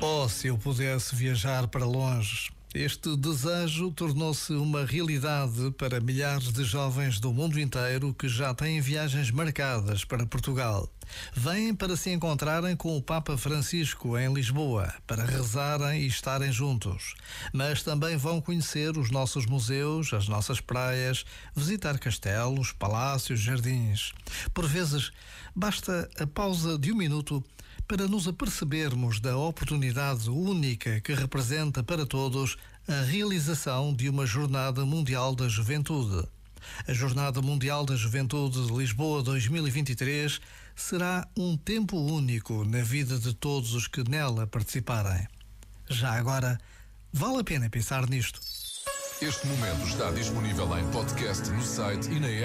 Oh, se eu pudesse viajar para longe. Este desejo tornou-se uma realidade para milhares de jovens do mundo inteiro que já têm viagens marcadas para Portugal. Vêm para se encontrarem com o Papa Francisco em Lisboa, para rezarem e estarem juntos. Mas também vão conhecer os nossos museus, as nossas praias, visitar castelos, palácios, jardins. Por vezes, basta a pausa de um minuto para nos apercebermos da oportunidade única que representa para todos a realização de uma Jornada Mundial da Juventude. A Jornada Mundial da Juventude de Lisboa 2023 será um tempo único na vida de todos os que nela participarem. Já agora, vale a pena pensar nisto. Este momento está disponível em podcast no site e na app.